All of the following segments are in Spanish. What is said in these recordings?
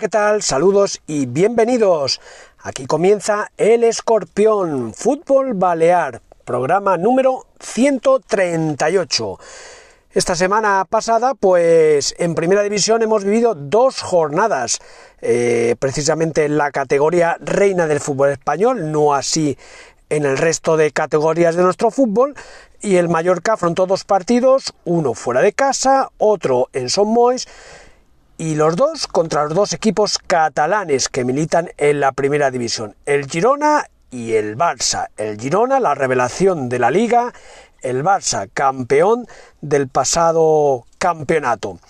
¿Qué tal? Saludos y bienvenidos. Aquí comienza El Escorpión Fútbol Balear, programa número 138. Esta semana pasada, pues en primera división hemos vivido dos jornadas, eh, precisamente en la categoría reina del fútbol español, no así en el resto de categorías de nuestro fútbol, y el Mallorca afrontó dos partidos, uno fuera de casa, otro en Son Mois, y los dos contra los dos equipos catalanes que militan en la primera división, el Girona y el Barça. El Girona, la revelación de la liga, el Barça, campeón del pasado campeonato.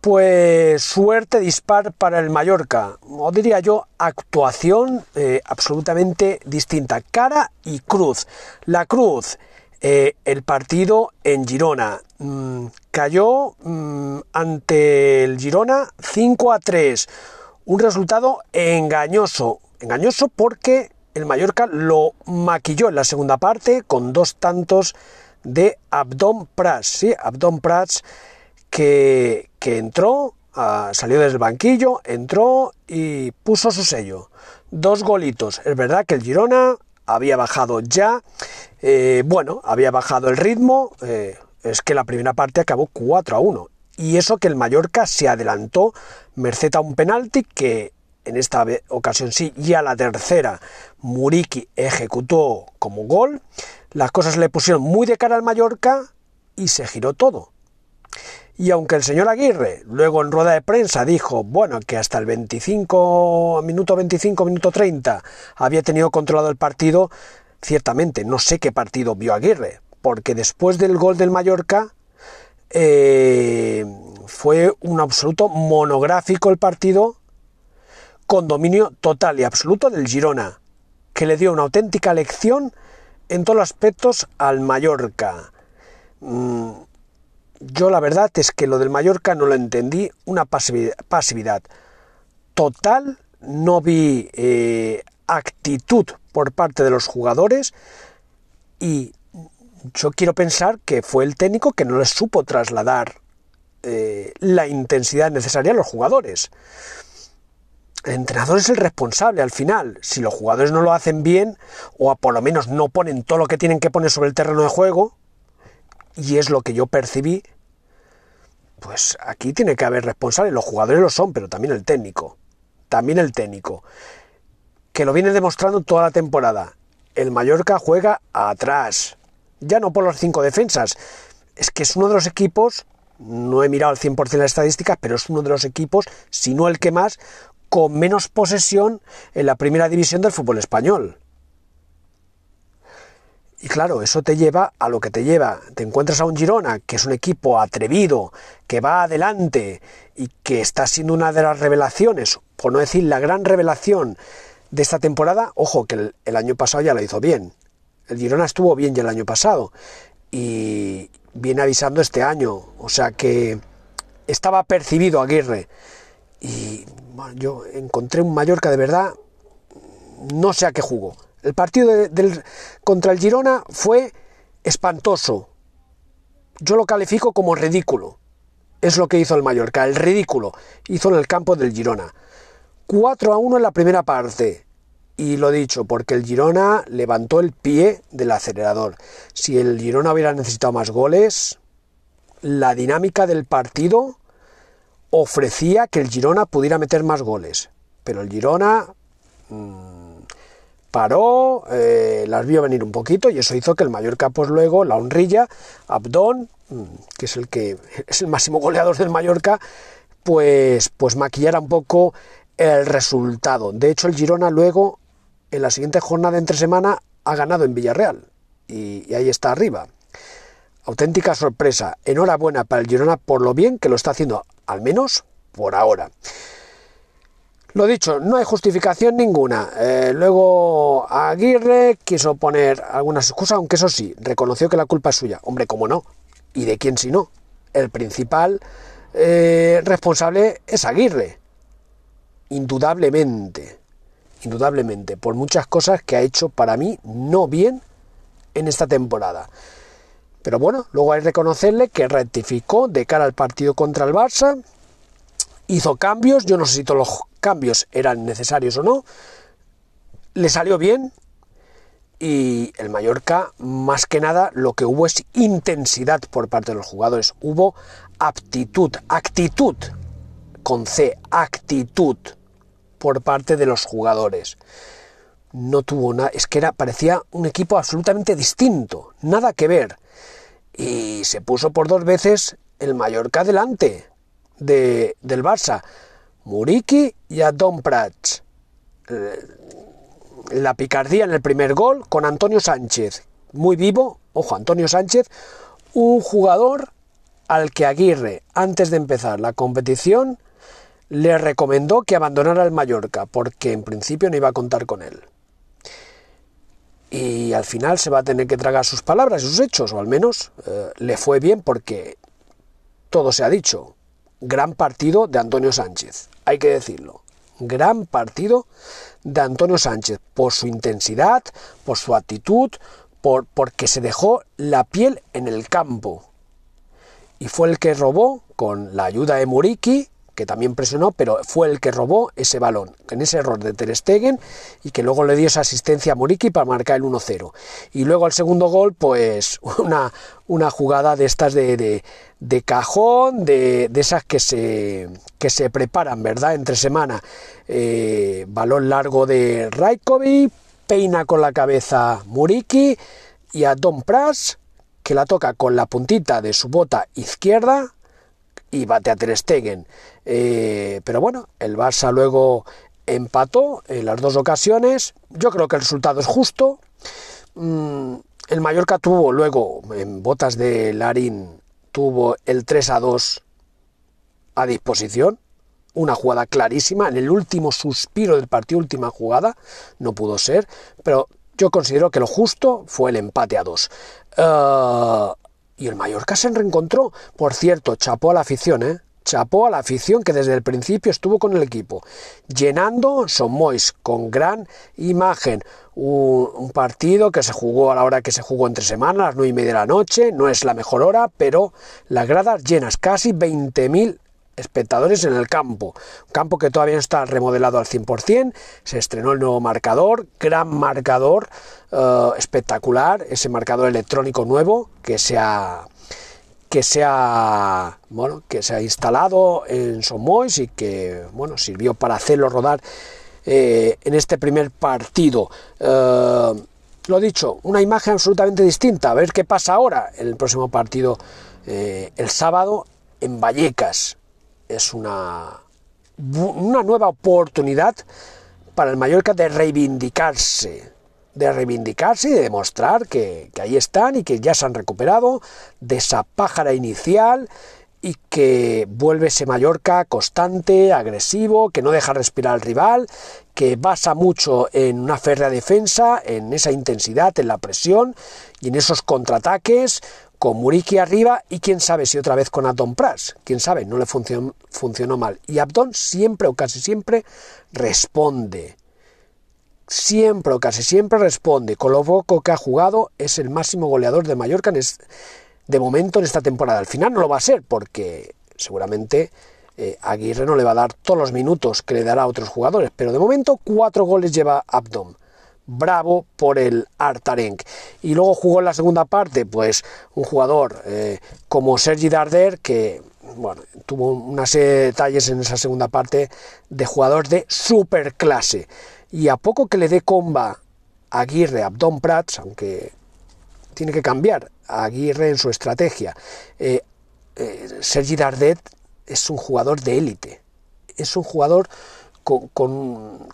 Pues suerte dispar para el Mallorca, o diría yo, actuación eh, absolutamente distinta, cara y cruz. La cruz, eh, el partido en Girona. Mm, cayó mm, ante el Girona 5 a 3. Un resultado engañoso. Engañoso porque el Mallorca lo maquilló en la segunda parte con dos tantos de Abdón Prats. Sí, Abdón Prats que, que entró, ah, salió desde el banquillo, entró y puso su sello. Dos golitos. Es verdad que el Girona había bajado ya eh, bueno, había bajado el ritmo, eh, es que la primera parte acabó 4 a 1. Y eso que el Mallorca se adelantó merced a un penalti que en esta ocasión sí, y a la tercera Muriki ejecutó como gol. Las cosas le pusieron muy de cara al Mallorca y se giró todo. Y aunque el señor Aguirre luego en rueda de prensa dijo, bueno, que hasta el 25, minuto 25, minuto 30 había tenido controlado el partido, ciertamente no sé qué partido vio Aguirre, porque después del gol del Mallorca eh, fue un absoluto monográfico el partido con dominio total y absoluto del Girona, que le dio una auténtica lección en todos los aspectos al Mallorca. Mm, yo la verdad es que lo del Mallorca no lo entendí, una pasividad, total, no vi eh, actitud por parte de los jugadores y yo quiero pensar que fue el técnico que no les supo trasladar eh, la intensidad necesaria a los jugadores. El entrenador es el responsable al final. Si los jugadores no lo hacen bien, o por lo menos no ponen todo lo que tienen que poner sobre el terreno de juego, y es lo que yo percibí, pues aquí tiene que haber responsable. Los jugadores lo son, pero también el técnico. También el técnico que lo viene demostrando toda la temporada. El Mallorca juega atrás, ya no por los cinco defensas, es que es uno de los equipos, no he mirado al 100% las estadísticas, pero es uno de los equipos, si no el que más, con menos posesión en la primera división del fútbol español. Y claro, eso te lleva a lo que te lleva. Te encuentras a un Girona, que es un equipo atrevido, que va adelante y que está siendo una de las revelaciones, por no decir la gran revelación de esta temporada, ojo, que el, año pasado ya lo hizo bien. El Girona estuvo bien ya el año pasado y viene avisando este año. O sea que estaba percibido Aguirre. Y yo encontré un Mallorca de verdad, no sé a qué jugó. El partido contra el Girona fue espantoso. Yo lo califico como ridículo. Es lo que hizo el Mallorca, el ridículo. Hizo en el campo del Girona. 4 a 1 en la primera parte. Y lo dicho, porque el Girona levantó el pie del acelerador. Si el Girona hubiera necesitado más goles, la dinámica del partido ofrecía que el Girona pudiera meter más goles. Pero el Girona mmm, paró, eh, las vio venir un poquito y eso hizo que el Mallorca, pues luego, la honrilla, Abdón, mm, que es el que es el máximo goleador del Mallorca, pues, pues maquillara un poco el resultado. De hecho, el Girona luego, en la siguiente jornada entre semana, ha ganado en Villarreal. Y, y ahí está arriba. Auténtica sorpresa. Enhorabuena para el Girona por lo bien que lo está haciendo, al menos por ahora. Lo dicho, no hay justificación ninguna. Eh, luego Aguirre quiso poner algunas excusas, aunque eso sí, reconoció que la culpa es suya. Hombre, ¿cómo no? ¿Y de quién si no? El principal eh, responsable es Aguirre. Indudablemente. Indudablemente. Por muchas cosas que ha hecho para mí no bien en esta temporada. Pero bueno, luego hay que reconocerle que rectificó de cara al partido contra el Barça, hizo cambios, yo no sé si todos los cambios eran necesarios o no, le salió bien y el Mallorca más que nada lo que hubo es intensidad por parte de los jugadores, hubo aptitud, actitud con C, actitud por parte de los jugadores. No tuvo nada, es que era, parecía un equipo absolutamente distinto, nada que ver. Y se puso por dos veces el Mallorca delante de, del Barça. Muriki y a Don Prats. Eh, la picardía en el primer gol con Antonio Sánchez. Muy vivo, ojo, Antonio Sánchez, un jugador al que Aguirre, antes de empezar la competición, le recomendó que abandonara el Mallorca, porque en principio no iba a contar con él. Y al final se va a tener que tragar sus palabras y sus hechos, o al menos eh, le fue bien porque todo se ha dicho gran partido de Antonio Sánchez, hay que decirlo. Gran partido de Antonio Sánchez por su intensidad, por su actitud, por porque se dejó la piel en el campo. Y fue el que robó con la ayuda de Muriki que también presionó, pero fue el que robó ese balón, en ese error de Ter Stegen, y que luego le dio esa asistencia a Muriki para marcar el 1-0. Y luego el segundo gol, pues una, una jugada de estas de, de, cajón, de, de, esas que se, que se preparan, ¿verdad? Entre semana. Eh, balón largo de Raikovic, peina con la cabeza Muriki, y a Don Pras, que la toca con la puntita de su bota izquierda, y bate a Ter Stegen. Eh, pero bueno, el Barça luego empató en las dos ocasiones. Yo creo que el resultado es justo. Mm, el Mallorca tuvo luego, en botas de Larín, tuvo el 3 a 2 a disposición. Una jugada clarísima, en el último suspiro del partido, última jugada, no pudo ser, pero yo considero que lo justo fue el empate a 2. Y el Mallorca se reencontró. Por cierto, chapó a la afición, ¿eh? Chapó a la afición que desde el principio estuvo con el equipo, llenando Somois con gran imagen. Un, partido que se jugó a la hora que se jugó entre semanas, las nueve y media de la noche, no es la mejor hora, pero las gradas llenas, casi 20.000 espectadores en el campo. Un campo que todavía no está remodelado al 100%, se estrenó el nuevo marcador, gran marcador, uh, espectacular, ese marcador electrónico nuevo que se ha que se ha, bueno, que se ha instalado en Somois y que bueno, sirvió para hacerlo rodar eh, en este primer partido. Uh, lo dicho, una imagen absolutamente distinta. A ver qué pasa ahora en el próximo partido eh, el sábado en Vallecas es una, una nueva oportunidad para el Mallorca de reivindicarse, de reivindicarse y de demostrar que, que, ahí están y que ya se han recuperado de esa pájara inicial y que vuelve ese Mallorca constante, agresivo, que no deja respirar al rival, que basa mucho en una férrea defensa, en esa intensidad, en la presión y en esos contraataques, con Muriki arriba y quién sabe si otra vez con Abdon Pras, quién sabe, no le funcionó, funcionó mal. Y Abdon siempre o casi siempre responde. Siempre o casi siempre responde. Con lo poco que ha jugado es el máximo goleador de Mallorca en de momento en esta temporada. Al final no lo va a ser porque seguramente eh, Aguirre no le va a dar todos los minutos que le dará a otros jugadores. Pero de momento cuatro goles lleva Abdon bravo por el Artarenc. Y luego jugó en la segunda parte, pues un jugador eh, como Sergi Darder, que bueno, tuvo una serie de detalles en esa segunda parte de jugador de superclase. Y a poco que le dé comba a Aguirre, Abdon Prats, aunque tiene que cambiar Aguirre en su estrategia. Eh, eh, Sergi Dardet es un jugador de élite, es un jugador con,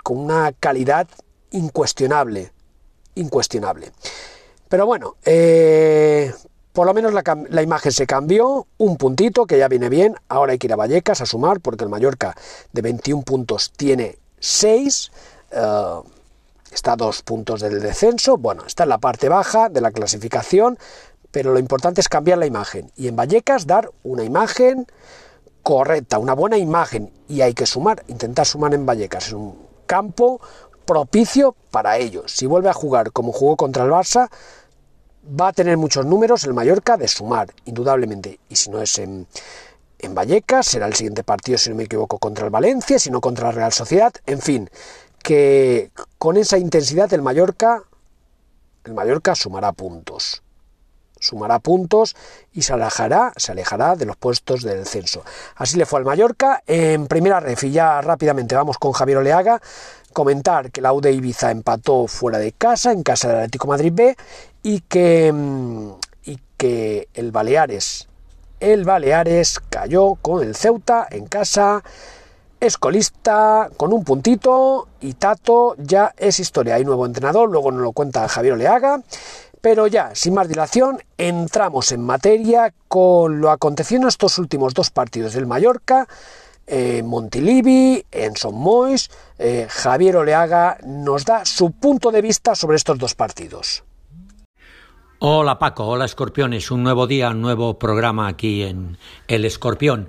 una calidad incuestionable, incuestionable. Pero bueno, eh, por lo menos la, imagen se cambió, un puntito que ya viene bien, ahora hay que ir a Vallecas a sumar porque el Mallorca de 21 puntos tiene 6, eh, está a dos puntos del descenso, bueno, está en la parte baja de la clasificación, pero lo importante es cambiar la imagen. Y en Vallecas dar una imagen correcta, una buena imagen. Y hay que sumar, intentar sumar en Vallecas, es un campo propicio para ellos. Si vuelve a jugar como jugó contra el Barça, va a tener muchos números el Mallorca de sumar, indudablemente. Y si no es en, en Vallecas, será el siguiente partido, si no me equivoco, contra el Valencia, si no contra la Real Sociedad. En fin, que con esa intensidad el Mallorca, el Mallorca sumará puntos sumará puntos y se alejará, se alejará de los puestos del censo. Así le fue al Mallorca en primera ref y ya rápidamente vamos con Javier Oleaga. Comentar que la UD Ibiza empató fuera de casa, en casa del Atlético Madrid B, y que, mm, y que el Baleares, el Baleares cayó con el Ceuta en casa escolista con un puntito y Tato ya es historia. Hay nuevo entrenador, luego nos lo cuenta Javier Oleaga. Pero ya, sin más dilación, entramos en materia con lo acontecido en estos últimos dos partidos del Mallorca. Eh, Montilivi, en Son Mois, Javier Oleaga nos da su punto de vista sobre estos dos partidos. Hola Paco, hola Escorpiones, un nuevo día, un nuevo programa aquí en El Escorpión.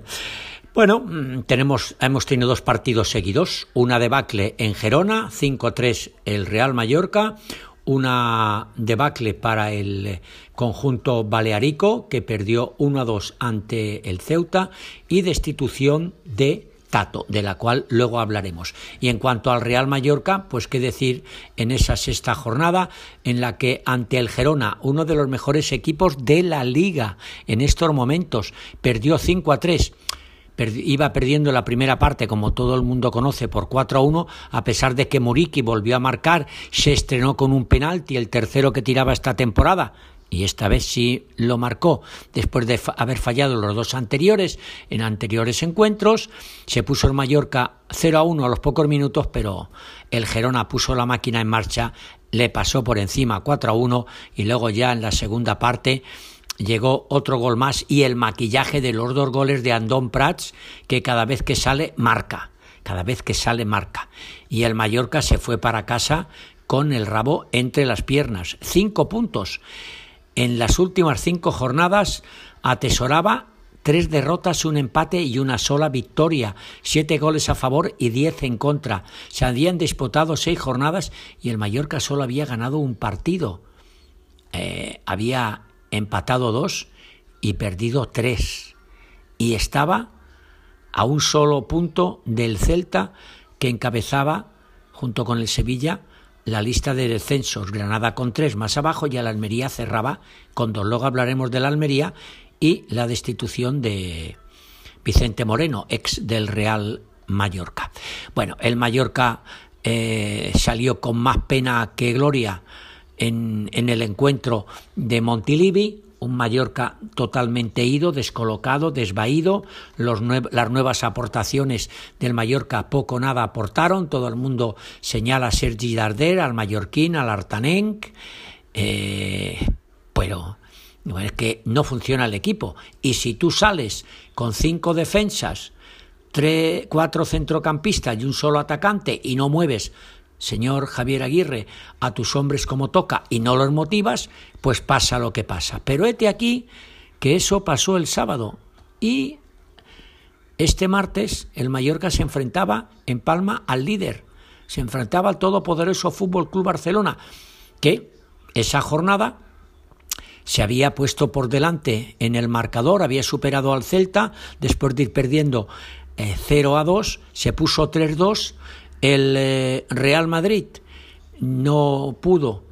Bueno, mm, tenemos, hemos tenido dos partidos seguidos, una debacle en Gerona, 5-3 el Real Mallorca, una debacle para el conjunto balearico que perdió 1 a 2 ante el Ceuta y destitución de Tato, de la cual luego hablaremos. Y en cuanto al Real Mallorca, pues qué decir en esa sexta jornada en la que ante el Gerona, uno de los mejores equipos de la liga en estos momentos, perdió 5 a 3 iba perdiendo la primera parte, como todo el mundo conoce, por 4 a 1, a pesar de que Muriki volvió a marcar, se estrenó con un penalti, el tercero que tiraba esta temporada, y esta vez sí lo marcó después de haber fallado los dos anteriores en anteriores encuentros. Se puso el Mallorca 0 a 1 a los pocos minutos, pero el Gerona puso la máquina en marcha, le pasó por encima 4 a 1 y luego ya en la segunda parte llegó otro gol más y el maquillaje de los dos goles de Andón Prats, que cada vez que sale marca, cada vez que sale marca. Y el Mallorca se fue para casa con el rabo entre las piernas. Cinco puntos. En las últimas cinco jornadas atesoraba tres derrotas, un empate y una sola victoria, siete goles a favor y diez en contra. Se habían disputado seis jornadas y el Mallorca solo había ganado un partido. Eh, había empatado dos y perdido tres. Y estaba a un solo punto del Celta que encabezaba, junto con el Sevilla, la lista de descensos. Granada con tres más abajo y la Almería cerraba con dos. Luego hablaremos de la Almería y la destitución de Vicente Moreno, ex del Real Mallorca. Bueno, el Mallorca eh, salió con más pena que gloria en, el encuentro de Montilivi, un Mallorca totalmente ido, descolocado, desvaído. las nuevas aportaciones del Mallorca poco nada aportaron. Todo el mundo señala a Sergi Darder, al mallorquín, al Artanenc. Eh, pero es que no funciona el equipo. Y si tú sales con cinco defensas, tres, cuatro centrocampistas y un solo atacante y no mueves señor Javier Aguirre, a tus hombres como toca y no los motivas, pues pasa lo que pasa. Pero hete aquí que eso pasó el sábado y este martes el Mallorca se enfrentaba en Palma al líder, se enfrentaba al todopoderoso Fútbol Club Barcelona, que esa jornada se había puesto por delante en el marcador, había superado al Celta después de ir perdiendo 0 eh, a 2, se puso 3-2 el eh, Real Madrid no pudo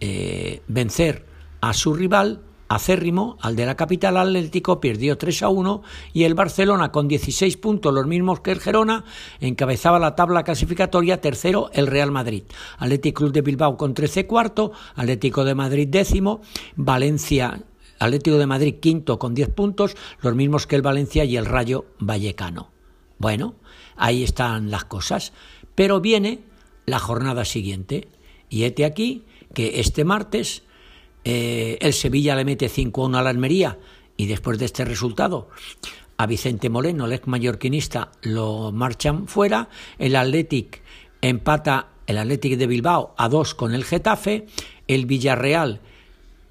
eh, vencer a su rival acérrimo al de la capital Atlético, perdió 3 a 1 y el Barcelona con 16 puntos, los mismos que el Gerona, encabezaba la tabla clasificatoria, tercero el Real Madrid. Atlético Club de Bilbao con 13 cuarto, Atlético de Madrid décimo, Valencia Atlético de Madrid quinto con 10 puntos, los mismos que el Valencia y el Rayo Vallecano. Bueno, ahí están las cosas. Pero viene la jornada siguiente. Y este aquí que este martes eh, el Sevilla le mete 5-1 a la Almería y después de este resultado a Vicente Moreno, el ex mallorquinista, lo marchan fuera. El Athletic empata el Athletic de Bilbao a 2 con el Getafe. El Villarreal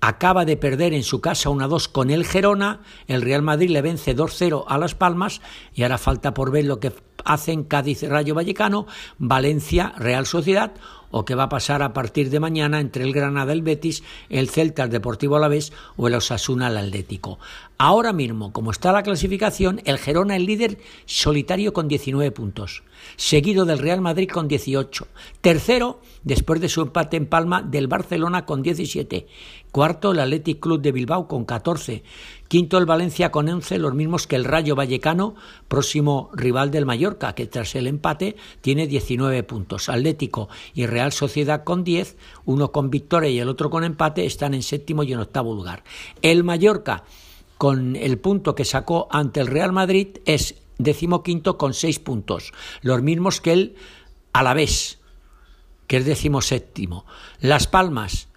acaba de perder en su casa 1-2 con el Gerona, el Real Madrid le vence 2-0 a Las Palmas y ahora falta por ver lo que hacen Cádiz Rayo Vallecano, Valencia Real Sociedad o qué va a pasar a partir de mañana entre el Granada, el Betis, el Celta, el Deportivo Alavés o el Osasuna, el Atlético. Ahora mismo, como está la clasificación, el Gerona es líder solitario con 19 puntos, seguido del Real Madrid con 18, tercero, después de su empate en Palma, del Barcelona con 17, cuarto el Athletic Club de Bilbao con 14, Quinto el Valencia con 11, los mismos que el Rayo Vallecano, próximo rival del Mallorca, que tras el empate tiene 19 puntos. Atlético y Real Sociedad con 10, uno con victoria y el otro con empate, están en séptimo y en octavo lugar. El Mallorca, con el punto que sacó ante el Real Madrid, es decimoquinto con 6 puntos, los mismos que el Alavés, que es decimoséptimo. Las Palmas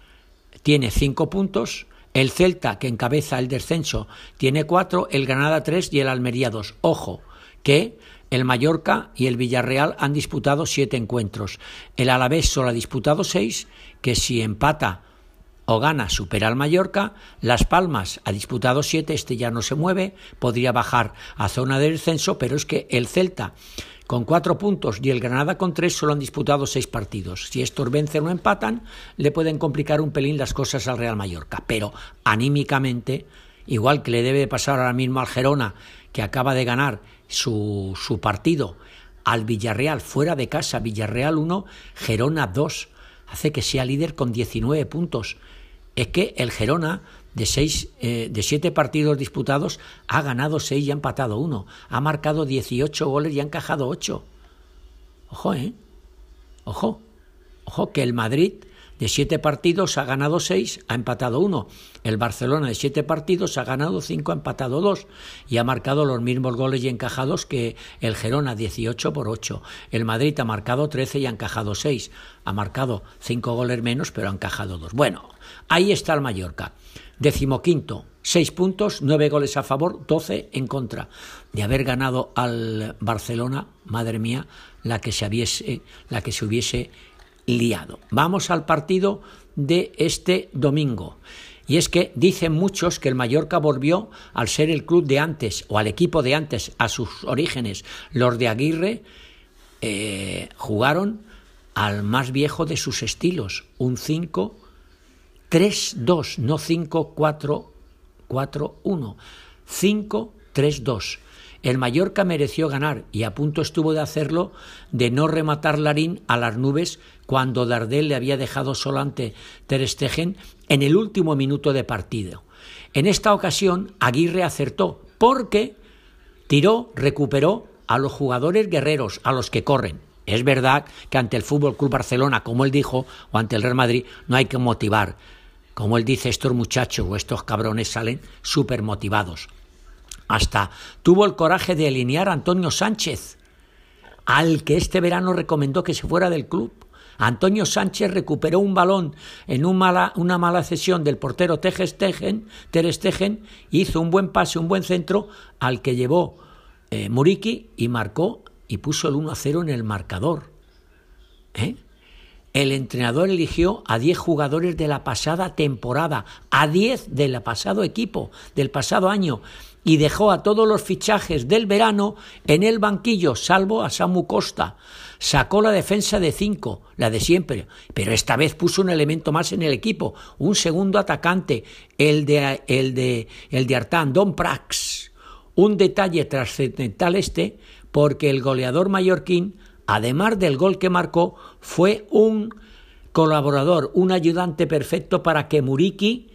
tiene 5 puntos, el Celta, que encabeza el descenso, tiene cuatro, el Granada tres y el Almería dos. Ojo, que el Mallorca y el Villarreal han disputado siete encuentros. El Alavés solo ha disputado seis, que si empata o gana supera al Mallorca. Las Palmas ha disputado siete, este ya no se mueve, podría bajar a zona de descenso, pero es que el Celta con cuatro puntos y el Granada con tres solo han disputado seis partidos. Si estos vencen o empatan, le pueden complicar un pelín las cosas al Real Mallorca. Pero anímicamente, igual que le debe pasar ahora mismo al Gerona, que acaba de ganar su, su partido, al Villarreal fuera de casa, Villarreal 1, Gerona 2, hace que sea líder con 19 puntos. Es que el Gerona de seis, eh, de siete partidos disputados, ha ganado seis y ha empatado uno. Ha marcado 18 goles y ha encajado ocho. Ojo, ¿eh? Ojo. Ojo que el Madrid de siete partidos ha ganado seis, ha empatado uno. El Barcelona de siete partidos ha ganado cinco, ha empatado dos y ha marcado los mismos goles y encajados que el Gerona, 18 por 8. El Madrid ha marcado 13 y ha encajado seis. Ha marcado cinco goles menos, pero ha encajado dos. Bueno, ahí está el Mallorca. Decimoquinto, seis puntos, nueve goles a favor, doce en contra. De haber ganado al Barcelona, madre mía, la que se hubiese, la que se hubiese liado. Vamos al partido de este domingo. Y es que dicen muchos que el Mallorca volvió al ser el club de antes o al equipo de antes, a sus orígenes. Los de Aguirre eh, jugaron al más viejo de sus estilos, un 5 3-2, no 5-4-4-1. 5-3-2. El Mallorca mereció ganar y a punto estuvo de hacerlo de no rematar Larín a las nubes cuando Dardel le había dejado solo ante Ter Stegen en el último minuto de partido. En esta ocasión Aguirre acertó porque tiró, recuperó a los jugadores guerreros, a los que corren. Es verdad que ante el Fútbol Club Barcelona, como él dijo, o ante el Real Madrid, no hay que motivar, como él dice, estos muchachos o estos cabrones salen súper motivados. Hasta tuvo el coraje de alinear a Antonio Sánchez, al que este verano recomendó que se fuera del club. Antonio Sánchez recuperó un balón en una mala cesión del portero Ter Stegen, hizo un buen pase, un buen centro, al que llevó eh, y marcó y puso el 1 0 en el marcador. ¿Eh? El entrenador eligió a 10 jugadores de la pasada temporada, a 10 del pasado equipo, del pasado año, y dejó a todos los fichajes del verano en el banquillo, salvo a Samu Costa. Sacó la defensa de 5, la de siempre, pero esta vez puso un elemento más en el equipo, un segundo atacante, el de, el de, el de Artán, Don Prax. Un detalle trascendental este, porque el goleador mallorquín además del gol que marcó, fue un colaborador, un ayudante perfecto para que Muriki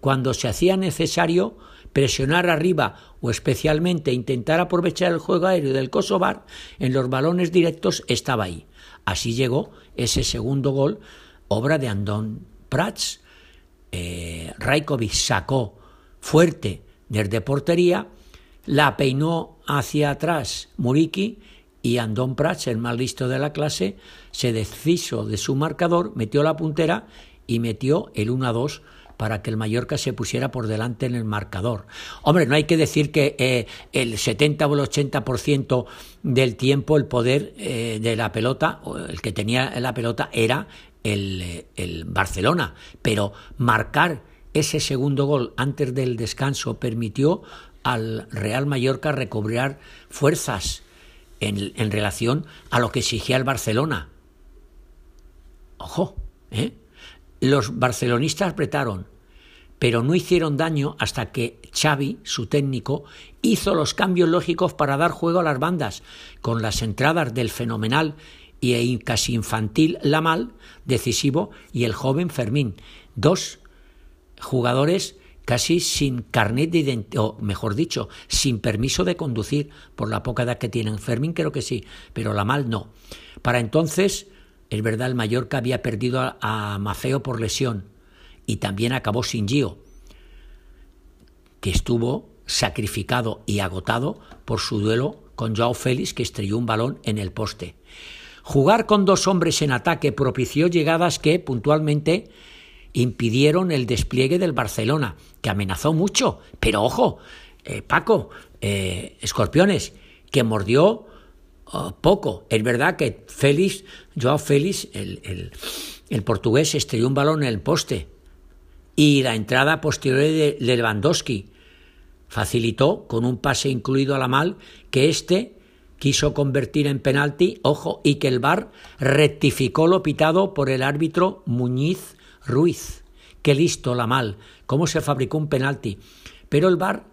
cuando se hacía necesario presionar arriba o especialmente intentar aprovechar el juego aéreo del Kosovar, en los balones directos estaba ahí. Así llegó ese segundo gol, obra de Andón Prats. Eh, sacó fuerte desde portería, la peinó hacia atrás Muriki y Andón Prats, el más listo de la clase, se deshizo de su marcador, metió la puntera y metió el 1 a 2 para que el Mallorca se pusiera por delante en el marcador. Hombre, no hay que decir que eh, el 70 o el 80% del tiempo el poder eh, de la pelota, el que tenía la pelota, era el, eh, el Barcelona, pero marcar ese segundo gol antes del descanso permitió al Real Mallorca recobrar fuerzas en, relación a lo que exigía el Barcelona. Ojo, ¿eh? Los barcelonistas apretaron, pero no hicieron daño hasta que Xavi, su técnico, hizo los cambios lógicos para dar juego a las bandas, con las entradas del fenomenal y casi infantil Lamal, decisivo, y el joven Fermín, dos jugadores casi sin carnet de identidad, o mejor dicho, sin permiso de conducir por la poca edad que tienen. Fermín creo que sí, pero Lamal no. Para entonces es verdad, el Mallorca había perdido a, Mafeo por lesión y también acabó sin Gio, que estuvo sacrificado y agotado por su duelo con Joao Félix, que estrelló un balón en el poste. Jugar con dos hombres en ataque propició llegadas que puntualmente impidieron el despliegue del Barcelona, que amenazó mucho. Pero ojo, eh, Paco, eh, Escorpiones, que mordió Oh, poco. Es verdad que Félix, Joao Félix, el, el, portugués, estrelló un balón en el poste. Y la entrada posterior de Lewandowski facilitó con un pase incluido a la mal que éste quiso convertir en penalti, ojo, y que el VAR rectificó lo pitado por el árbitro Muñiz Ruiz. Qué listo la mal, cómo se fabricó un penalti. Pero el VAR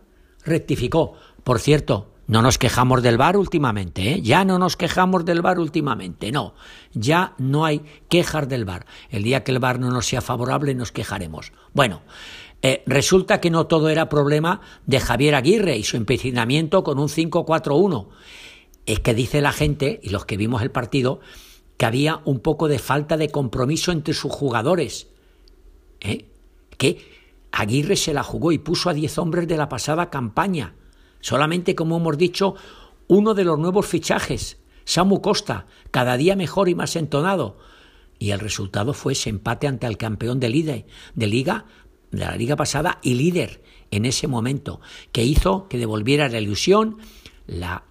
rectificó. Por cierto, no nos quejamos del bar últimamente, ¿eh? ya no nos quejamos del bar últimamente, no, ya no hay quejas del bar. El día que el bar no nos sea favorable nos quejaremos. Bueno, eh, resulta que no todo era problema de Javier Aguirre y su empecinamiento con un 5-4-1. Es que dice la gente, y los que vimos el partido, que había un poco de falta de compromiso entre sus jugadores. ¿Eh? Que Aguirre se la jugó y puso a 10 hombres de la pasada campaña Solamente, como hemos dicho, uno de los nuevos fichajes, Samu Costa, cada día mejor y más entonado. Y el resultado fue ese empate ante el campeón de, liga de la liga pasada y líder en ese momento, que hizo que devolviera la ilusión, la,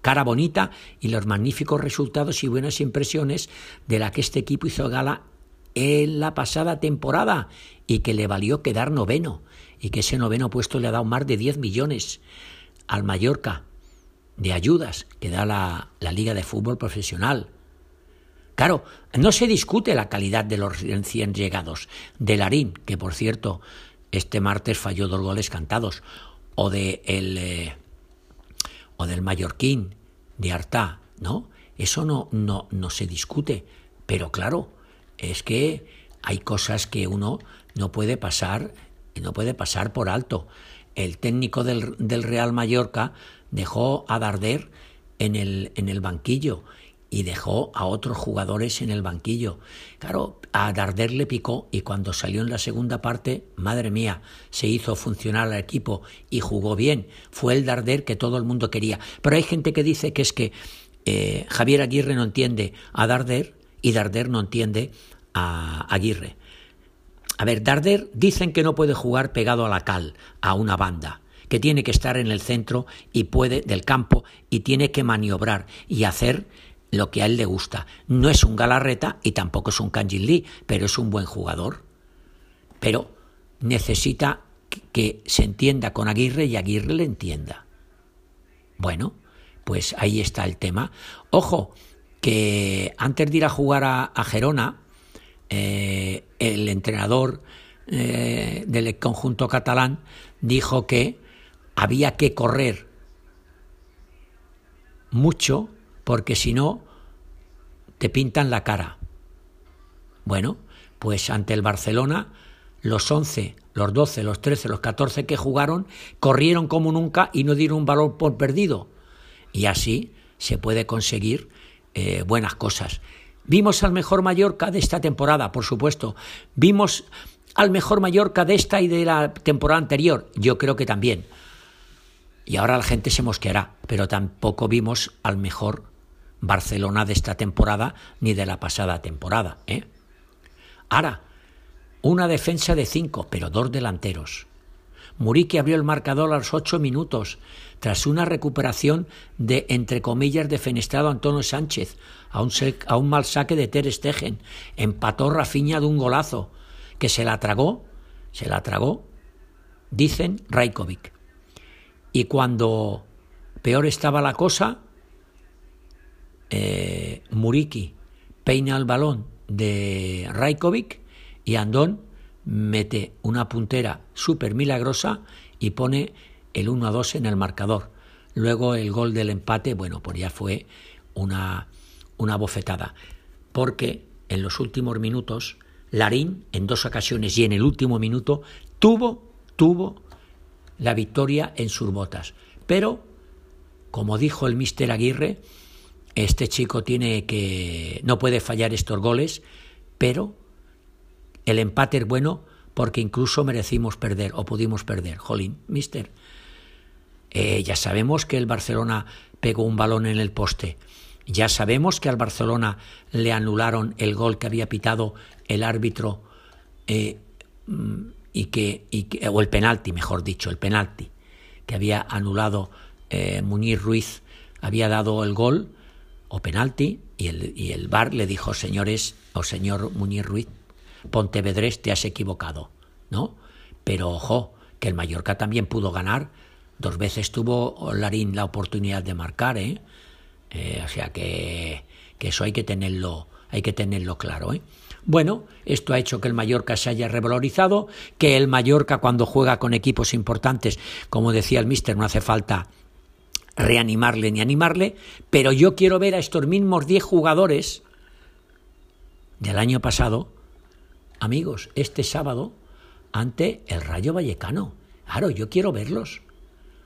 cara bonita y los magníficos resultados y buenas impresiones de la que este equipo hizo gala en la pasada temporada y que le valió quedar noveno y que ese noveno puesto le ha dado más de 10 millones al Mallorca de ayudas que da la, Liga de Fútbol Profesional. Claro, no se discute la calidad de los recién llegados, de Larín, que por cierto este martes falló dos goles cantados, o de el, eh, o del mallorquín de Artá, ¿no? Eso no, no, no se discute, pero claro, es que hay cosas que uno no puede pasar no puede pasar por alto. El técnico del, Real Mallorca dejó a Darder en el, banquillo y dejó a otros jugadores en el banquillo. Claro, a Darder le picó y cuando salió en la segunda parte, madre mía, se hizo funcionar el equipo y jugó bien. Fue el Darder que todo el mundo quería. Pero hay gente que dice que es que eh, Javier Aguirre no entiende a Darder y Darder no entiende a Aguirre. A ver, Darder dicen que no puede jugar pegado a la cal, a una banda, que tiene que estar en el centro y puede del campo y tiene que maniobrar y hacer lo que a él le gusta. No es un Galarreta y tampoco es un Kanjin Lee, pero es un buen jugador. Pero necesita que se entienda con Aguirre y Aguirre le entienda. Bueno, pues ahí está el tema. Ojo, que antes de ir a jugar a Gerona, eh, el entrenador eh, del conjunto catalán dijo que había que correr mucho porque si no te pintan la cara. Bueno, pues ante el Barcelona los 11, los 12, los 13, los 14 que jugaron corrieron como nunca y no dieron un valor por perdido. Y así se puede conseguir eh, buenas cosas. Vimos al mejor Mallorca de esta temporada, por supuesto. Vimos al mejor Mallorca de esta y de la temporada anterior. Yo creo que también. Y ahora la gente se mosqueará, pero tampoco vimos al mejor Barcelona de esta temporada ni de la pasada temporada. ¿eh? Ahora, una defensa de cinco, pero dos delanteros. Muriqui abrió el marcador a los ocho minutos, tras una recuperación de, entre comillas, defenestrado Antonio Sánchez, a un, mal saque de Ter Stegen. Empató Rafiña de un golazo, que se la tragó, se la tragó, dicen Rajkovic. Y cuando peor estaba la cosa, eh, Muriqui peina el balón de Rajkovic y Andón mete una puntera súper milagrosa y pone el 1 a 2 en el marcador. Luego el gol del empate, bueno, pues ya fue una, una bofetada. Porque en los últimos minutos, Larín, en dos ocasiones y en el último minuto, tuvo, tuvo la victoria en sus botas. Pero, como dijo el mister Aguirre, este chico tiene que. no puede fallar estos goles, pero el empate es bueno porque incluso merecimos perder o pudimos perder. Jolín, mister. Eh, ya sabemos que el Barcelona pegó un balón en el poste. Ya sabemos que al Barcelona le anularon el gol que había pitado el árbitro eh, mm, y que, o el penalti, mejor dicho, el penalti que había anulado eh, Muñiz Ruiz, había dado el gol o penalti y el, y el VAR le dijo, señores o señor Muñiz Ruiz, Pontevedrés, te has equivocado, ¿no? Pero ojo, que el Mallorca también pudo ganar. Dos veces tuvo Larín la oportunidad de marcar, ¿eh? eh o sea que, que, eso hay que tenerlo, hay que tenerlo claro, ¿eh? Bueno, esto ha hecho que el Mallorca se haya revalorizado, que el Mallorca cuando juega con equipos importantes, como decía el mister, no hace falta reanimarle ni animarle, pero yo quiero ver a estos mismos 10 jugadores del año pasado amigos, este sábado ante el Rayo Vallecano. Claro, yo quiero verlos.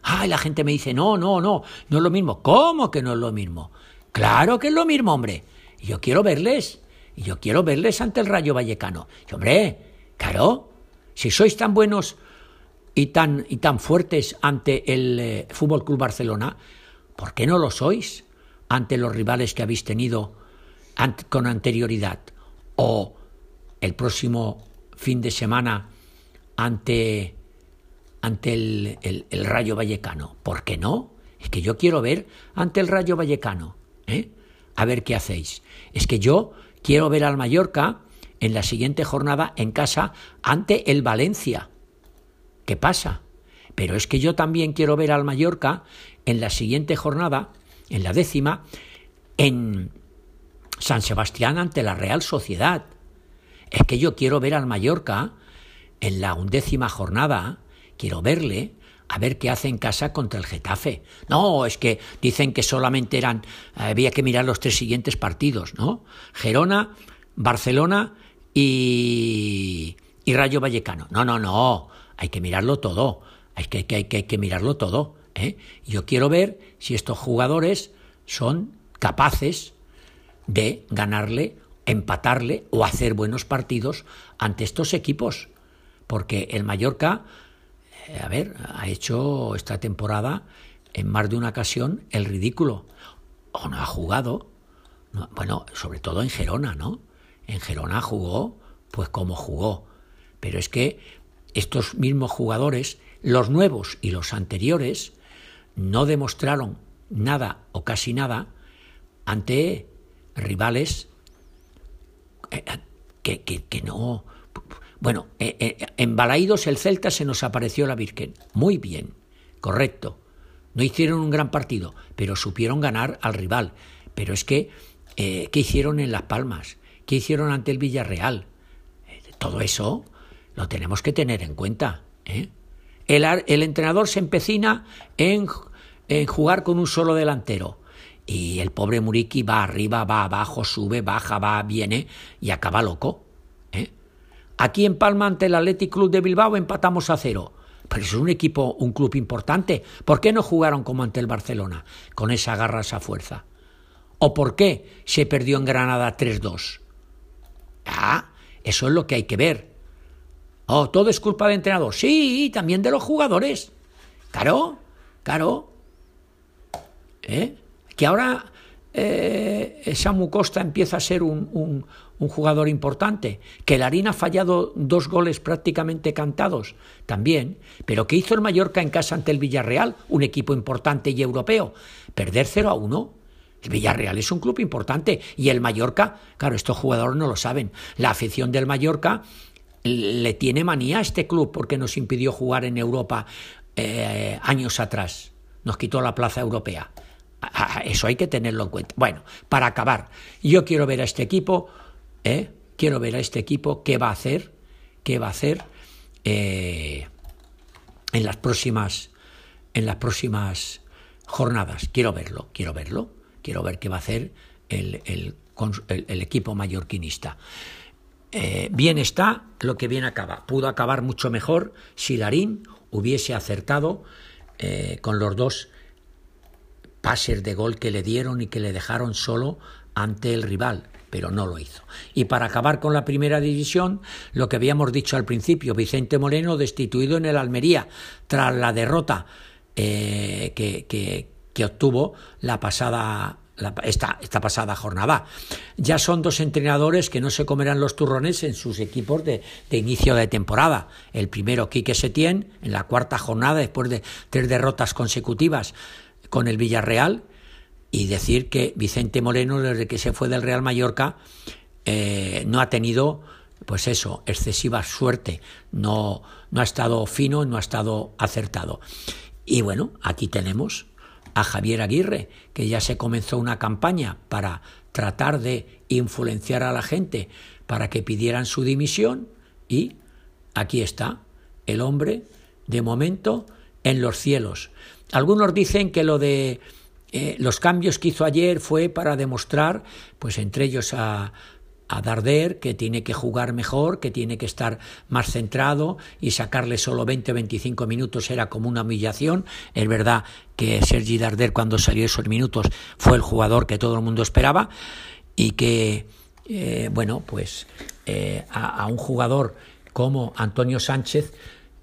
Ay, la gente me dice, no, no, no, no es lo mismo. ¿Cómo que no es lo mismo? Claro que es lo mismo, hombre. Yo quiero verles. Y yo quiero verles ante el Rayo Vallecano. Y, hombre, claro, si sois tan buenos y tan, y tan fuertes ante el eh, Fútbol Club Barcelona, ¿por qué no lo sois ante los rivales que habéis tenido con anterioridad? O el próximo fin de semana ante, ante el, Rayo Vallecano. ¿Por qué no? Es que yo quiero ver ante el Rayo Vallecano. ¿eh? A ver qué hacéis. Es que yo quiero ver al Mallorca en la siguiente jornada en casa ante el Valencia. ¿Qué pasa? Pero es que yo también quiero ver al Mallorca en la siguiente jornada, en la décima, en San Sebastián ante la Real Sociedad. Es que yo quiero ver al Mallorca en la undécima jornada, quiero verle, a ver qué hace en casa contra el Getafe. No, es que dicen que solamente eran, había que mirar los tres siguientes partidos, ¿no? Gerona, Barcelona y, Rayo Vallecano. No, no, no, hay que mirarlo todo, hay que, que, que mirarlo todo. ¿eh? Yo quiero ver si estos jugadores son capaces de ganarle empatarle o hacer buenos partidos ante estos equipos. Porque el Mallorca, eh, a ver, ha hecho esta temporada en más de una ocasión el ridículo. O no ha jugado. bueno, sobre todo en Gerona, ¿no? En Gerona jugó pues como jugó. Pero es que estos mismos jugadores, los nuevos y los anteriores, no demostraron nada o casi nada ante rivales que, que, no. Bueno, eh, eh, en Balaídos el Celta se nos apareció la Virgen. Muy bien, correcto. No hicieron un gran partido, pero supieron ganar al rival. Pero es que, eh, ¿qué hicieron en Las Palmas? ¿Qué hicieron ante el Villarreal? todo eso lo tenemos que tener en cuenta. El, el, entrenador se empecina en, en jugar con un solo delantero y el pobre Muriqui va arriba, va abajo, sube, baja, va, viene y acaba loco. ¿eh? Aquí en Palma ante el Athletic Club de Bilbao empatamos a cero. Pero es un equipo, un club importante. ¿Por qué no jugaron como ante el Barcelona? Con esa garra, esa fuerza. ¿O por qué se perdió en Granada 3-2? Ah, eso es lo que hay que ver. Oh, todo es culpa del entrenador. Sí, también de los jugadores. Claro, claro. ¿Eh? Que ahora eh, Samu Costa empieza a ser un, jugador importante. Que Larín ha fallado dos goles prácticamente cantados. También. Pero ¿qué hizo el Mallorca en casa ante el Villarreal? Un equipo importante y europeo. Perder 0 a 1. El Villarreal es un club importante y el Mallorca, claro, estos jugadores no lo saben. La afición del Mallorca le tiene manía a este club porque nos impidió jugar en Europa eh, años atrás. Nos quitó la plaza europea. Eso hay que tenerlo en cuenta. Bueno, para acabar, yo quiero ver a este equipo, ¿eh? quiero ver a este equipo qué va a hacer, qué va a hacer eh, en las próximas, en las próximas jornadas. Quiero verlo, quiero verlo. Quiero ver qué va a hacer el equipo mallorquinista. Eh, bien está lo que bien acaba. Pudo acabar mucho mejor si Larín hubiese acertado eh, con los dos pases de gol que le dieron y que le dejaron solo ante el rival, pero no lo hizo. Y para acabar con la primera división, lo que habíamos dicho al principio, Vicente Moreno destituido en el Almería tras la derrota eh, que, que, obtuvo la pasada esta, esta, pasada jornada. Ya son dos entrenadores que no se comerán los turrones en sus equipos de, de, inicio de temporada. El primero, Quique Setién, en la cuarta jornada, después de tres derrotas consecutivas con el Villarreal, y decir que Vicente Moreno, desde que se fue del Real Mallorca, eh, no ha tenido, pues eso, excesiva suerte, no, no ha estado fino, no ha estado acertado. Y bueno, aquí tenemos a Javier Aguirre, que ya se comenzó una campaña para tratar de influenciar a la gente para que pidieran su dimisión y aquí está el hombre de momento en los cielos. Algunos dicen que lo de eh, los cambios que hizo ayer fue para demostrar, pues entre ellos a, a Darder, que tiene que jugar mejor, que tiene que estar más centrado y sacarle solo 20 o 25 minutos era como una humillación. Es verdad que Sergi Darder cuando salió esos minutos fue el jugador que todo el mundo esperaba y que, eh, bueno, pues eh, a, a, un jugador como Antonio Sánchez,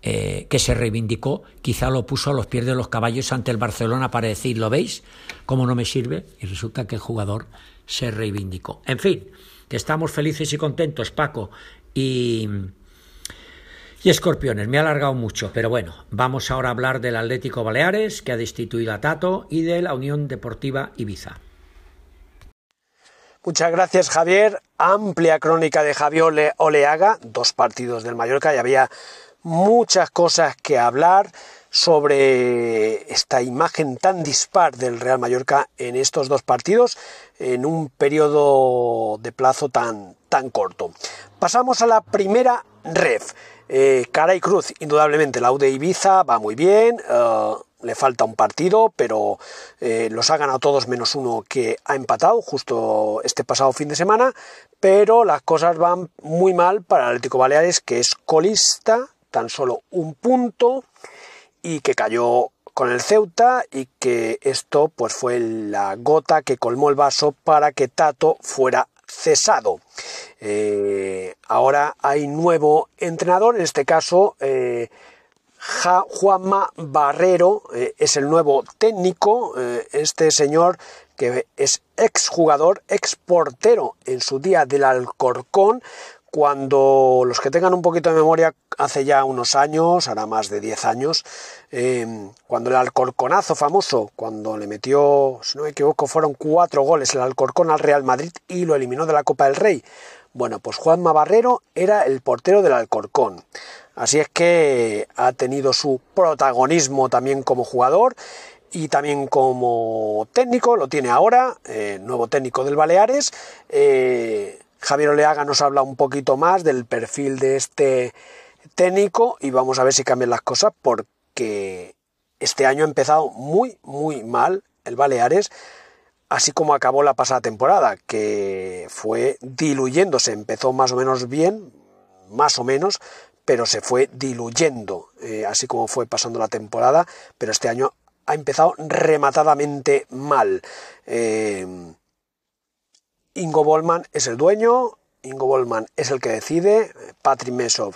eh, que se reivindicó, quizá lo puso a los pies de los caballos ante el Barcelona para decir, ¿lo veis? ¿Cómo no me sirve? Y resulta que el jugador se reivindicó. En fin, que estamos felices y contentos, Paco y, y Escorpiones. Me ha alargado mucho, pero bueno, vamos ahora a hablar del Atlético Baleares, que ha destituido a Tato, y de la Unión Deportiva Ibiza. Muchas gracias, Javier. Amplia crónica de Javier Oleaga, dos partidos del Mallorca y había muchas cosas que hablar sobre esta imagen tan dispar del Real Mallorca en estos dos partidos en un periodo de plazo tan, tan corto. Pasamos a la primera ref. Eh, cara y cruz, indudablemente, la U Ibiza va muy bien, uh, le falta un partido, pero eh, los ha ganado todos menos uno que ha empatado justo este pasado fin de semana, pero las cosas van muy mal para el Atlético Baleares, que es colista, tan solo un punto, y que cayó con el Ceuta y que esto pues fue la gota que colmó el vaso para que Tato fuera cesado. Eh, ahora hay nuevo entrenador, en este caso eh, Juanma Barrero eh, es el nuevo técnico, eh, este señor que es exjugador, exportero en su día del Alcorcón, cuando los que tengan un poquito de memoria, hace ya unos años, hará más de 10 años, eh, cuando el Alcorconazo famoso, cuando le metió, si no me equivoco, fueron cuatro goles el Alcorcón al Real Madrid y lo eliminó de la Copa del Rey. Bueno, pues Juanma Barrero era el portero del Alcorcón. Así es que ha tenido su protagonismo también como jugador y también como técnico, lo tiene ahora, eh, nuevo técnico del Baleares. Eh, Javier Oleaga nos habla un poquito más del perfil de este técnico y vamos a ver si cambian las cosas porque este año ha empezado muy, muy mal el Baleares, así como acabó la pasada temporada, que fue diluyéndose, empezó más o menos bien, más o menos, pero se fue diluyendo, eh, así como fue pasando la temporada, pero este año ha empezado rematadamente mal. Eh, Ingo Bollman es el dueño, Ingo Bollman es el que decide, Patrick Mesov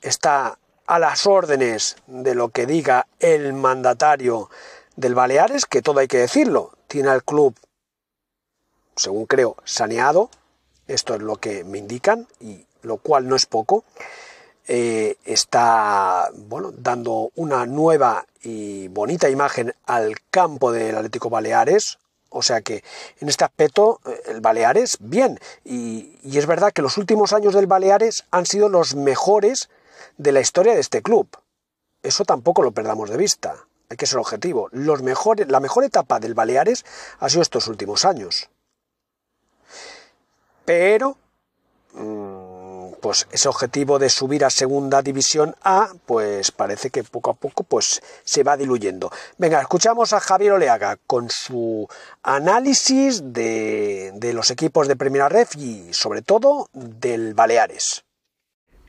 está a las órdenes de lo que diga el mandatario del Baleares, que todo hay que decirlo, tiene al club, según creo, saneado, esto es lo que me indican, y lo cual no es poco, eh, está bueno, dando una nueva y bonita imagen al campo del Atlético Baleares. O sea que en este aspecto eh, el Baleares bien. Y, y es verdad que los últimos años del Baleares han sido los mejores de la historia de este club. Eso tampoco lo perdamos de vista. Hay que ser objetivo. Los mejores, la mejor etapa del Baleares ha sido estos últimos años. Pero mm, pues ese objetivo de subir a segunda división A, pues parece que poco a poco pues se va diluyendo. Venga, escuchamos a Javier Oleaga con su análisis de, los equipos de Primera Ref y sobre todo del Baleares.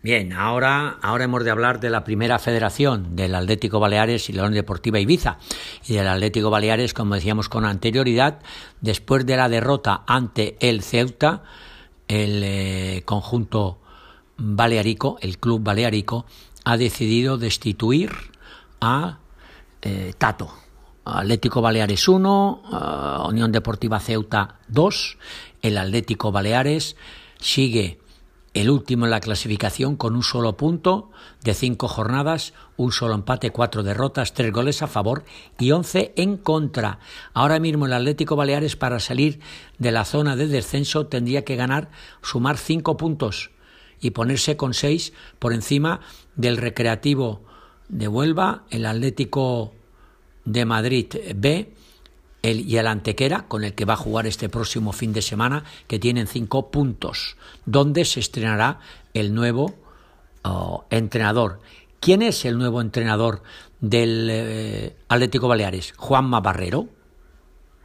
Bien, ahora, ahora hemos de hablar de la primera federación del Atlético Baleares y Unión Deportiva Ibiza y del Atlético Baleares, como decíamos con anterioridad, después de la derrota ante el Ceuta, el eh, conjunto balearico, el club balearico, ha decidido destituir a eh, Tato. Atlético Baleares 1, uh, Unión Deportiva Ceuta 2, el Atlético Baleares sigue el último en la clasificación con un solo punto de cinco jornadas, un solo empate, cuatro derrotas, tres goles a favor y once en contra. Ahora mismo el Atlético Baleares para salir de la zona de descenso tendría que ganar, sumar cinco puntos y ponerse con seis por encima del Recreativo de Huelva, el Atlético de Madrid B el, y el Antequera, con el que va a jugar este próximo fin de semana, que tienen cinco puntos, donde se estrenará el nuevo oh, entrenador. ¿Quién es el nuevo entrenador del eh, Atlético Baleares? Juanma Barrero.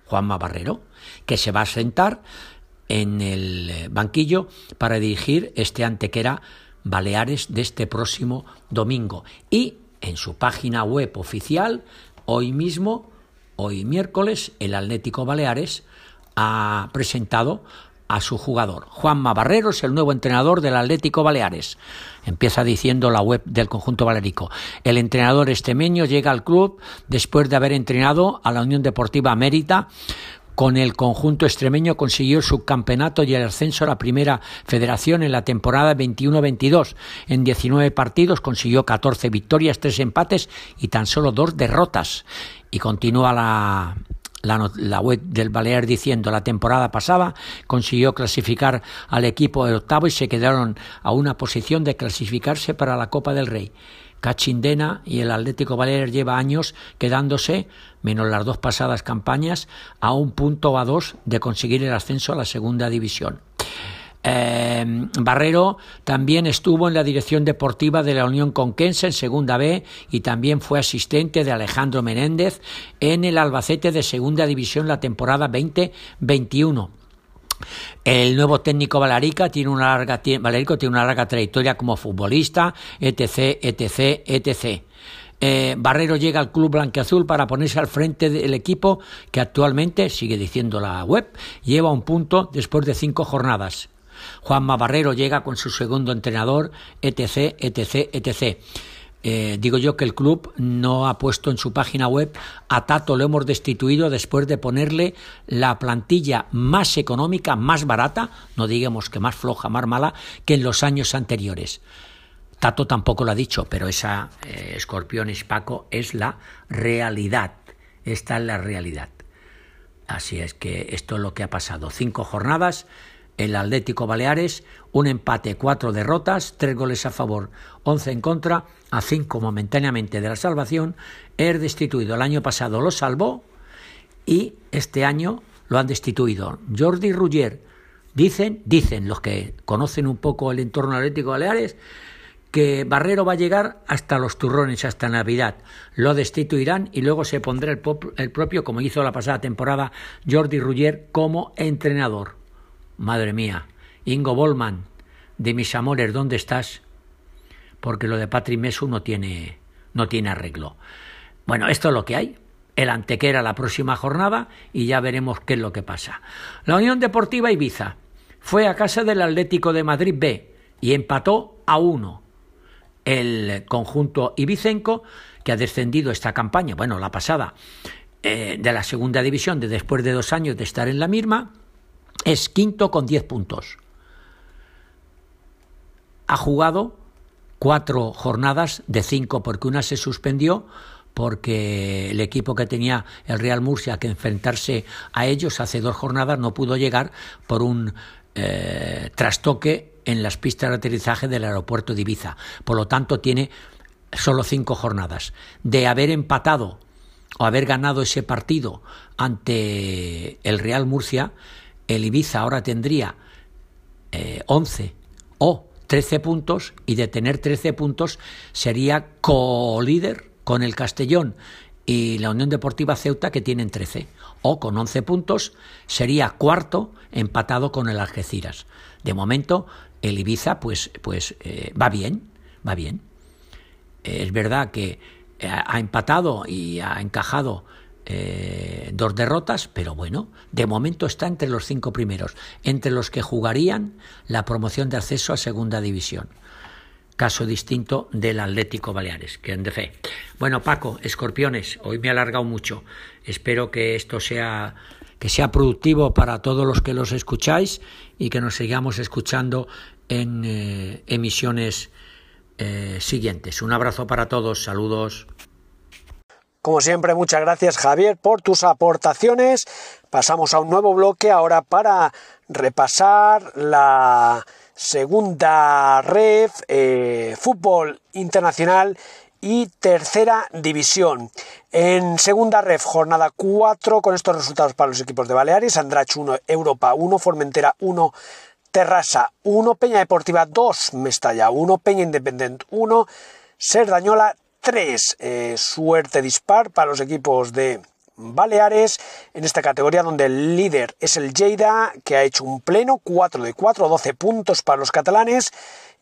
Juanma Barrero, que se va a sentar en el eh, banquillo para dirigir este Antequera Baleares de este próximo domingo. Y en su página web oficial, hoy mismo, hoy miércoles, el Atlético Baleares ha presentado a su jugador. Juanma Barrero es el nuevo entrenador del Atlético Baleares. Empieza diciendo la web del conjunto balerico. El entrenador estemeño llega al club después de haber entrenado a la Unión Deportiva Mérita con el conjunto extremeño consiguió el subcampeonato y el ascenso a la primera federación en la temporada 21-22. En 19 partidos consiguió 14 victorias, 3 empates y tan solo 2 derrotas. Y continúa la, la, la, web del Balear diciendo la temporada pasada consiguió clasificar al equipo de octavo y se quedaron a una posición de clasificarse para la Copa del Rey. Cachindena y el Atlético Baleares lleva años quedándose, menos las dos pasadas campañas, a un punto a dos de conseguir el ascenso a la segunda división. Eh, Barrero también estuvo en la dirección deportiva de la Unión Conquense en Segunda B y también fue asistente de Alejandro Menéndez en el Albacete de Segunda División la temporada 2021. El nuevo técnico Valerica tiene una larga, Valerico tiene una larga trayectoria como futbolista, etc., etc., etc. Eh, Barrero llega al club blanqueazul para ponerse al frente del equipo que actualmente, sigue diciendo la web, lleva un punto después de cinco jornadas. Juanma Barrero llega con su segundo entrenador, etc., etc., etc. Eh, digo yo que el club no ha puesto en su página web a Tato lo hemos destituido después de ponerle la plantilla más económica, más barata, no digamos que más floja, más mala, que en los años anteriores. Tato tampoco lo ha dicho, pero esa eh, Escorpión y Paco es la realidad. Esta es la realidad. Así es que esto es lo que ha pasado. Cinco jornadas, el Atlético Baleares, un empate, cuatro derrotas, tres goles a favor, once en contra, a cinco momentáneamente de la salvación, es destituido. El año pasado lo salvó y este año lo han destituido. Jordi Ruggier, dicen, dicen los que conocen un poco el entorno Atlético Baleares, que Barrero va a llegar hasta los turrones, hasta Navidad. Lo destituirán y luego se pondrá el, el propio, como hizo la pasada temporada, Jordi Ruggier como entrenador. Madre mía, Ingo Bollman, de mis amores, ¿dónde estás? porque lo de Patrick Mesu no tiene, no tiene arreglo. Bueno, esto es lo que hay. El antequera la próxima jornada y ya veremos qué es lo que pasa. La Unión Deportiva Ibiza fue a casa del Atlético de Madrid B y empató a uno. El conjunto ibicenco, que ha descendido esta campaña, bueno, la pasada, eh, de la segunda división, de después de dos años de estar en la misma, es quinto con diez puntos. Ha jugado cuatro jornadas de cinco, porque una se suspendió porque el equipo que tenía el Real Murcia que enfrentarse a ellos hace dos jornadas no pudo llegar por un eh, trastoque en las pistas de aterrizaje del aeropuerto de Ibiza. Por lo tanto, tiene solo cinco jornadas. De haber empatado o haber ganado ese partido ante el Real Murcia, el Ibiza ahora tendría eh, 11 o 13 puntos y de tener 13 puntos sería co-líder con el Castellón y la Unión Deportiva Ceuta que tienen 13 o con 11 puntos sería cuarto empatado con el Algeciras. De momento el Ibiza pues pues eh, va bien, va bien. Eh, es verdad que eh, ha empatado y ha encajado eh, dos derrotas, pero bueno, de momento está entre los cinco primeros, entre los que jugarían la promoción de acceso a Segunda División. Caso distinto del Atlético Baleares, que en de fe. Bueno, Paco, escorpiones, hoy me he alargado mucho. Espero que esto sea que sea productivo para todos los que los escucháis y que nos sigamos escuchando en eh, emisiones eh, siguientes. Un abrazo para todos, saludos. Como siempre, muchas gracias Javier por tus aportaciones. Pasamos a un nuevo bloque ahora para repasar la segunda red, eh, fútbol internacional y tercera división. En segunda ref, jornada 4, con estos resultados para los equipos de Baleares, Andrach 1, Europa 1, Formentera 1, Terrassa 1, Peña Deportiva 2, Mestalla 1, Peña Independent 1, Serdañola 3. Eh, suerte dispar para los equipos de Baleares en esta categoría donde el líder es el Lleida que ha hecho un pleno 4 de 4, 12 puntos para los catalanes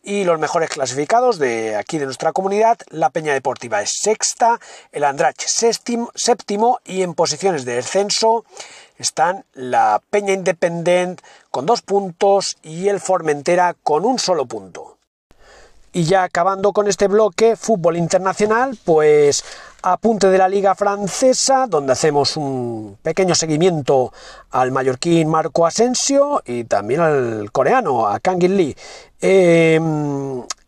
y los mejores clasificados de aquí de nuestra comunidad, la Peña Deportiva es sexta, el Andrach séptimo, y en posiciones de descenso están la Peña Independent con dos puntos y el Formentera con un solo punto. Y ya acabando con este bloque, fútbol internacional, pues apunte de la liga francesa, donde hacemos un pequeño seguimiento al mallorquín Marco Asensio y también al coreano, a Kang Lee. Eh,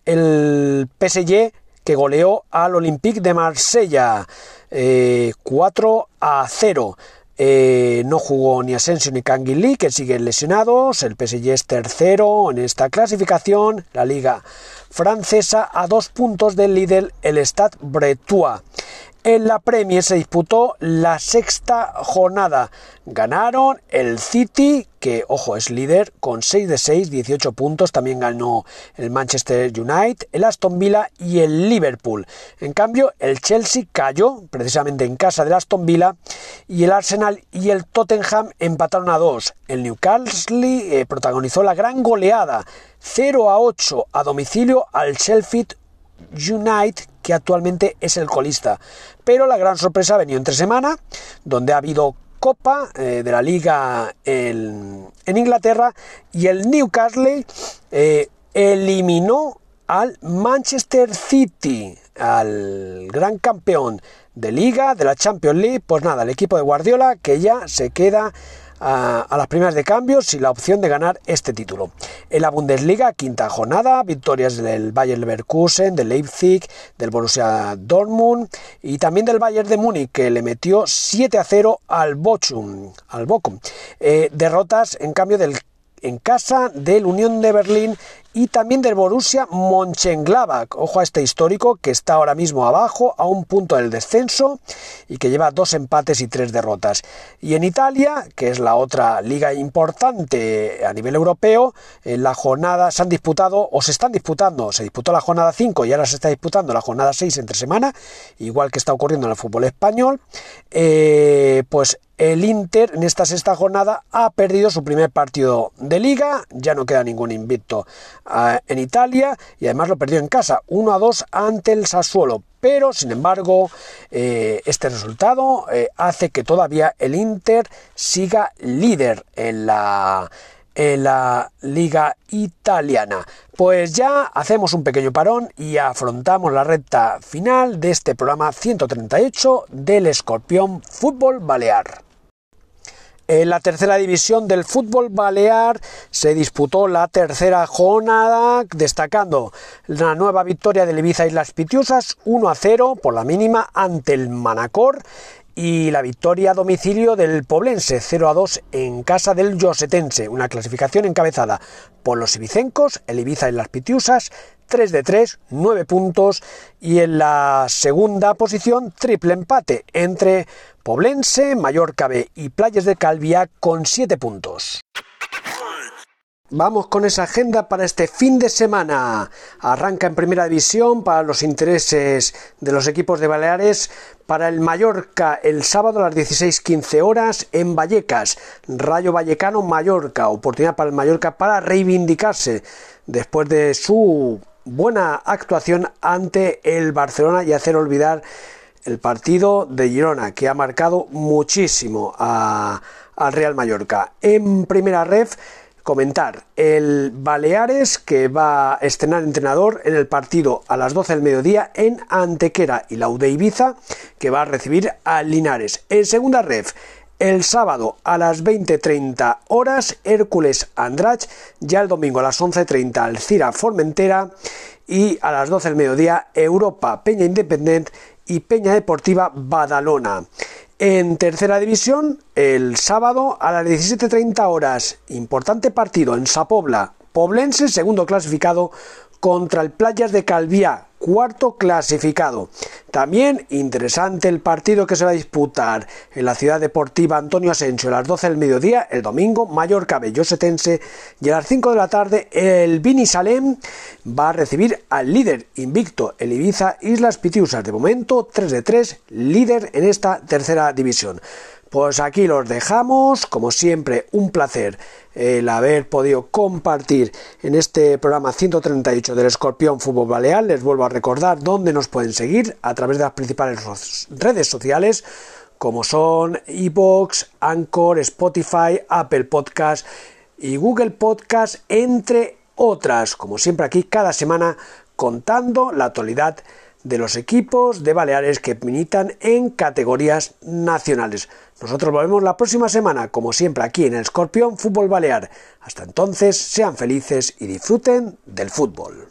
el PSG que goleó al Olympique de Marsella eh, 4 a 0. Eh, no jugó ni Asensio ni Lee, que siguen lesionados. El PSG es tercero en esta clasificación. La liga francesa a dos puntos del líder, el Stade Bretois. En la Premier se disputó la sexta jornada. Ganaron el City, que ojo es líder, con 6 de 6, 18 puntos. También ganó el Manchester United, el Aston Villa y el Liverpool. En cambio, el Chelsea cayó precisamente en casa del Aston Villa y el Arsenal y el Tottenham empataron a 2. El Newcastle eh, protagonizó la gran goleada 0 a 8 a domicilio al Sheffield United que actualmente es el colista. Pero la gran sorpresa ha venido entre semana, donde ha habido Copa eh, de la Liga en, Inglaterra y el Newcastle eh, eliminó al Manchester City, al gran campeón de Liga, de la Champions League. Pues nada, el equipo de Guardiola que ya se queda a, las primeras de cambios y la opción de ganar este título. En la Bundesliga, quinta jornada, victorias del Bayern Leverkusen, del Leipzig, del Borussia Dortmund y también del Bayern de Múnich, que le metió 7 a 0 al Bochum, al Bochum. Eh, derrotas, en cambio, del en casa del Unión de Berlín y también del Borussia Mönchengladbach. Ojo a este histórico que está ahora mismo abajo a un punto del descenso y que lleva dos empates y tres derrotas. Y en Italia, que es la otra liga importante a nivel europeo, en la jornada se han disputado o se están disputando, se disputó la jornada 5 y ahora se está disputando la jornada 6 entre semana, igual que está ocurriendo en el fútbol español, eh, pues el Inter en esta sexta jornada ha perdido su primer partido de liga, ya no queda ningún invicto en Italia y además lo perdió en casa, 1 a 2 ante el Sassuolo. Pero, sin embargo, eh, este resultado eh, hace que todavía el Inter siga líder en la, en la liga italiana. Pues ya hacemos un pequeño parón y afrontamos la recta final de este programa 138 del Escorpión Fútbol Balear. En la tercera división del fútbol balear se disputó la tercera jornada, destacando la nueva victoria del Ibiza Islas Pitiusas 1 a 0 por la mínima ante el Manacor y la victoria a domicilio del Poblense 0 a 2 en casa del Yosetense, una clasificación encabezada por los ibicencos, el Ibiza y las Pitiusas, 3 de 3, 9 puntos y en la segunda posición triple empate entre Poblense, Mallorca B y Playas de Calvia con 7 puntos. Vamos con esa agenda para este fin de semana. Arranca en primera división para los intereses de los equipos de Baleares. Para el Mallorca el sábado a las 16.15 horas en Vallecas. Rayo Vallecano Mallorca. Oportunidad para el Mallorca para reivindicarse después de su buena actuación ante el Barcelona y hacer olvidar el partido de Girona que ha marcado muchísimo al Real Mallorca. En primera ref comentar el Baleares que va a estrenar entrenador en el partido a las 12 del mediodía en Antequera y la UD Ibiza que va a recibir a Linares. En segunda ref, el sábado a las 20.30 horas Hércules Andrach, ya el domingo a las 11.30 Alcira Formentera y a las 12 del mediodía Europa Peña Independent y Peña Deportiva Badalona. En tercera división, el sábado a las 17.30 horas, importante partido en Sapobla, Poblense, segundo clasificado, contra el Playas de Calviá, cuarto clasificado. También interesante el partido que se va a disputar en la ciudad deportiva Antonio Asensio a las 12 del mediodía, el domingo, Mallorca Bellosetense y a las 5 de la tarde el Vini Salem va a recibir al líder invicto, el Ibiza Islas Pitiusas. De momento, 3 de 3, líder en esta tercera división. Pues aquí los dejamos, como siempre, un placer el haber podido compartir en este programa 138 del Escorpión Fútbol Balear. Les vuelvo a recordar dónde nos pueden seguir a través de las principales redes sociales como son iBox, Anchor, Spotify, Apple Podcast y Google Podcast, entre otras. Como siempre aquí cada semana contando la actualidad de los equipos de Baleares que militan en categorías nacionales. Nosotros volvemos la próxima semana, como siempre, aquí en el Escorpión Fútbol Balear. Hasta entonces, sean felices y disfruten del fútbol.